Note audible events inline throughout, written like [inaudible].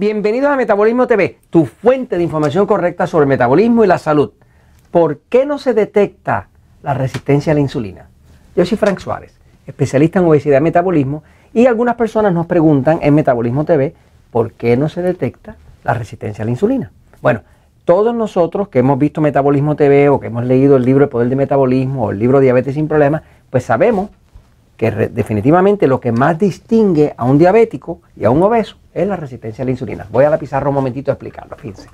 Bienvenidos a Metabolismo TV, tu fuente de información correcta sobre el metabolismo y la salud. ¿Por qué no se detecta la resistencia a la insulina? Yo soy Frank Suárez, especialista en obesidad y metabolismo, y algunas personas nos preguntan en Metabolismo TV por qué no se detecta la resistencia a la insulina. Bueno, todos nosotros que hemos visto Metabolismo TV o que hemos leído el libro El Poder de Metabolismo o el libro Diabetes sin Problemas, pues sabemos que definitivamente lo que más distingue a un diabético y a un obeso es la resistencia a la insulina. Voy a la pizarra un momentito a explicarlo, fíjense.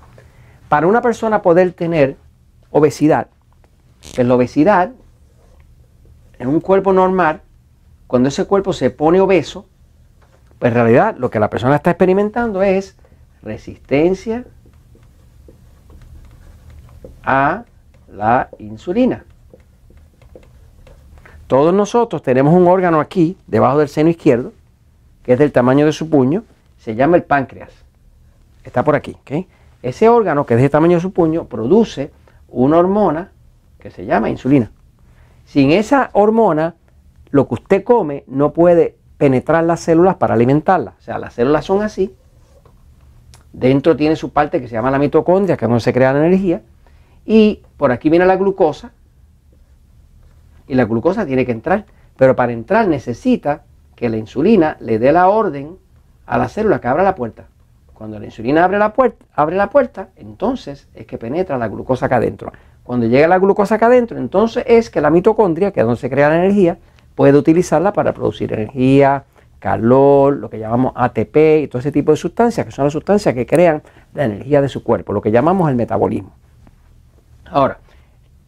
Para una persona poder tener obesidad, pues la obesidad en un cuerpo normal, cuando ese cuerpo se pone obeso, pues en realidad lo que la persona está experimentando es resistencia a la insulina. Todos nosotros tenemos un órgano aquí, debajo del seno izquierdo, que es del tamaño de su puño, se llama el páncreas. Está por aquí. Ese órgano, que es del tamaño de su puño, produce una hormona que se llama insulina. Sin esa hormona, lo que usted come no puede penetrar las células para alimentarlas. O sea, las células son así. Dentro tiene su parte que se llama la mitocondria, que es donde se crea la energía. Y por aquí viene la glucosa. Y la glucosa tiene que entrar. Pero para entrar necesita que la insulina le dé la orden a la célula que abra la puerta. Cuando la insulina abre la puerta, abre la puerta, entonces es que penetra la glucosa acá adentro. Cuando llega la glucosa acá adentro, entonces es que la mitocondria, que es donde se crea la energía, puede utilizarla para producir energía, calor, lo que llamamos ATP y todo ese tipo de sustancias, que son las sustancias que crean la energía de su cuerpo, lo que llamamos el metabolismo. Ahora,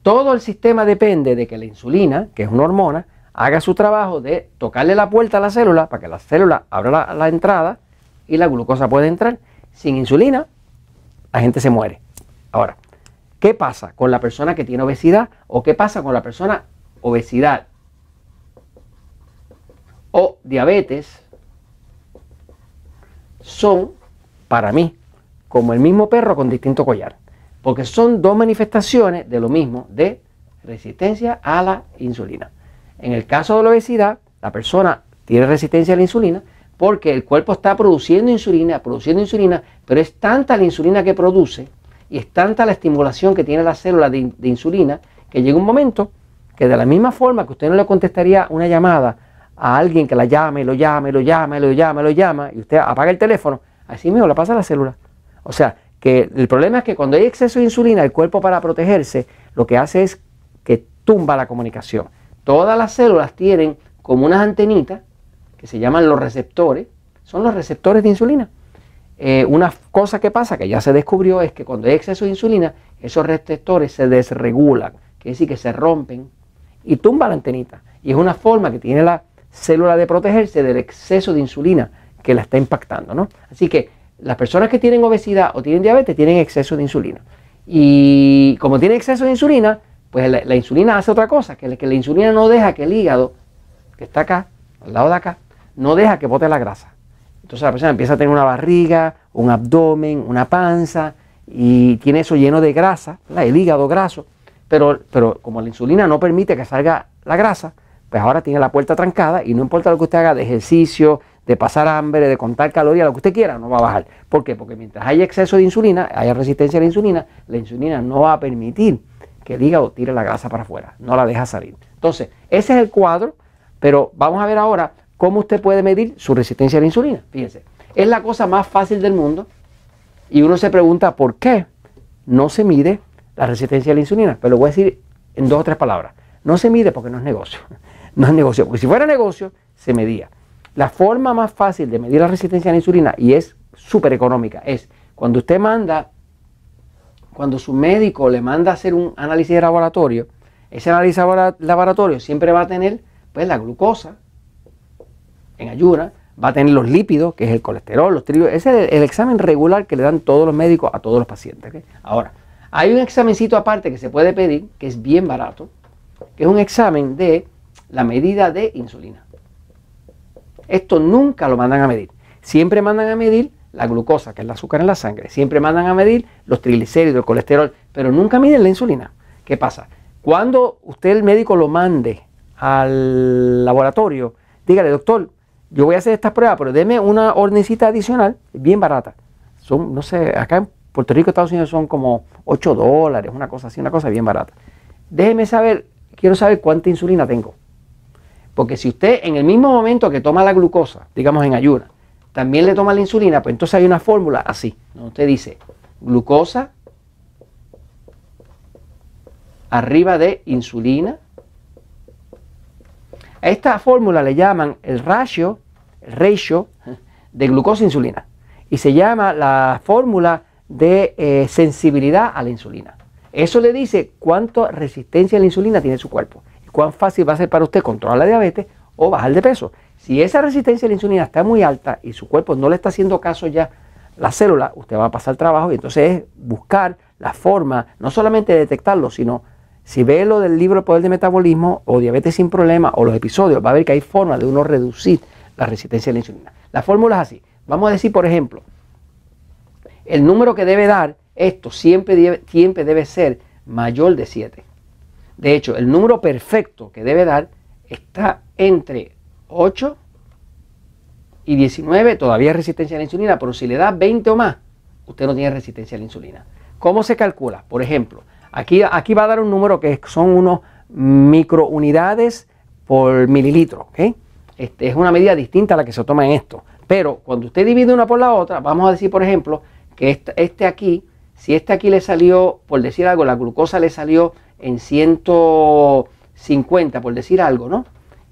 todo el sistema depende de que la insulina, que es una hormona, haga su trabajo de tocarle la puerta a la célula para que la célula abra la, entrada y la glucosa pueda entrar. Sin insulina, la gente se muere. Ahora, ¿qué pasa con la persona que tiene obesidad o qué pasa con la persona obesidad o diabetes? Son, para mí, como el mismo perro con distinto collar porque son dos manifestaciones de lo mismo, de resistencia a la insulina. En el caso de la obesidad, la persona tiene resistencia a la insulina porque el cuerpo está produciendo insulina, produciendo insulina, pero es tanta la insulina que produce y es tanta la estimulación que tiene la célula de, insulina que llega un momento que de la misma forma que usted no le contestaría una llamada a alguien que la llame, lo llame, lo llame, lo llame, lo llama, y usted apaga el teléfono, así mismo la pasa la célula. O sea, que el problema es que cuando hay exceso de insulina, el cuerpo para protegerse lo que hace es que tumba la comunicación. Todas las células tienen como unas antenitas que se llaman los receptores, son los receptores de insulina. Eh, una cosa que pasa, que ya se descubrió, es que cuando hay exceso de insulina, esos receptores se desregulan, quiere decir que se rompen y tumba la antenita. Y es una forma que tiene la célula de protegerse del exceso de insulina que la está impactando. ¿no? Así que las personas que tienen obesidad o tienen diabetes tienen exceso de insulina. Y como tienen exceso de insulina, pues la, insulina hace otra cosa, que, que, la insulina no deja que el hígado, que está acá, al lado de acá, no deja que bote la grasa. Entonces la persona empieza a tener una barriga, un abdomen, una panza, y tiene eso lleno de grasa, el hígado graso, pero, pero como la insulina no permite que salga la grasa, pues ahora tiene la puerta trancada y no importa lo que usted haga de ejercicio, de pasar hambre, de contar calorías, lo que usted quiera, no va a bajar. ¿Por qué? Porque mientras haya exceso de insulina, haya resistencia a la insulina, la insulina no va a permitir que el hígado tire la grasa para afuera, no la deja salir. Entonces, ese es el cuadro, pero vamos a ver ahora cómo usted puede medir su resistencia a la insulina. Fíjense, es la cosa más fácil del mundo y uno se pregunta por qué no se mide la resistencia a la insulina. Pero lo voy a decir en dos o tres palabras. No se mide porque no es negocio. [laughs] No es negocio, porque si fuera negocio, se medía. La forma más fácil de medir la resistencia a la insulina, y es súper económica, es cuando usted manda, cuando su médico le manda a hacer un análisis de laboratorio, ese análisis de laboratorio siempre va a tener pues, la glucosa en ayuna, va a tener los lípidos, que es el colesterol, los triglicéridos. Ese es el, examen regular que le dan todos los médicos a todos los pacientes. Ahora, hay un examencito aparte que se puede pedir, que es bien barato, que es un examen de la medida de insulina. Esto nunca lo mandan a medir. Siempre mandan a medir la glucosa, que es el azúcar en la sangre. Siempre mandan a medir los triglicéridos, el colesterol, pero nunca miden la insulina. ¿Qué pasa? Cuando usted el médico lo mande al laboratorio, dígale, doctor, yo voy a hacer esta prueba, pero deme una órdencita adicional, bien barata. son, no sé, acá en Puerto Rico, Estados Unidos son como 8 dólares, una cosa así, una cosa bien barata. Déjeme saber, quiero saber cuánta insulina tengo. Porque si usted en el mismo momento que toma la glucosa, digamos en ayuna, también le toma la insulina, pues entonces hay una fórmula así. Usted dice glucosa arriba de insulina. A esta fórmula le llaman el ratio, el ratio de glucosa a insulina. Y se llama la fórmula de eh, sensibilidad a la insulina. Eso le dice cuánta resistencia a la insulina tiene su cuerpo y cuán fácil va a ser para usted controlar la diabetes o bajar de peso. Si esa resistencia a la insulina está muy alta y su cuerpo no le está haciendo caso ya la célula, usted va a pasar trabajo y entonces es buscar la forma, no solamente de detectarlo, sino si ve lo del libro El Poder de Metabolismo o Diabetes sin Problema o los episodios, va a ver que hay forma de uno reducir la resistencia a la insulina. La fórmula es así. Vamos a decir, por ejemplo, el número que debe dar esto siempre debe, siempre debe ser mayor de 7. De hecho, el número perfecto que debe dar está entre 8 y 19, todavía es resistencia a la insulina, pero si le da 20 o más, usted no tiene resistencia a la insulina. ¿Cómo se calcula? Por ejemplo, aquí, aquí va a dar un número que son unos microunidades por mililitro. Este, es una medida distinta a la que se toma en esto. Pero cuando usted divide una por la otra, vamos a decir, por ejemplo, que este, este aquí, si este aquí le salió, por decir algo, la glucosa le salió en 150, por decir algo, ¿no?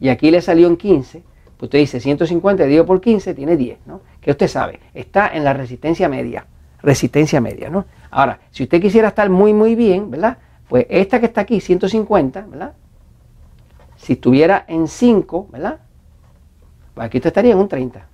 Y aquí le salió en 15, pues usted dice 150 dividido por 15 tiene 10, ¿no? Que usted sabe, está en la resistencia media, resistencia media, ¿no? Ahora, si usted quisiera estar muy, muy bien, ¿verdad? Pues esta que está aquí, 150, ¿verdad? Si estuviera en 5, ¿verdad? Pues aquí usted estaría en un 30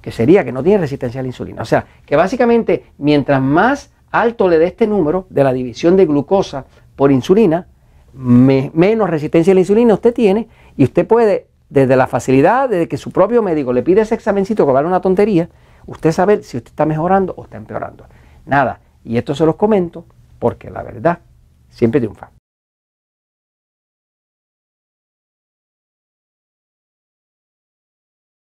que sería que no tiene resistencia a la insulina. O sea, que básicamente mientras más alto le dé este número de la división de glucosa por insulina, menos resistencia a la insulina usted tiene y usted puede, desde la facilidad de que su propio médico le pide ese examencito que vale una tontería, usted sabe si usted está mejorando o está empeorando. Nada, y esto se los comento porque la verdad siempre triunfa.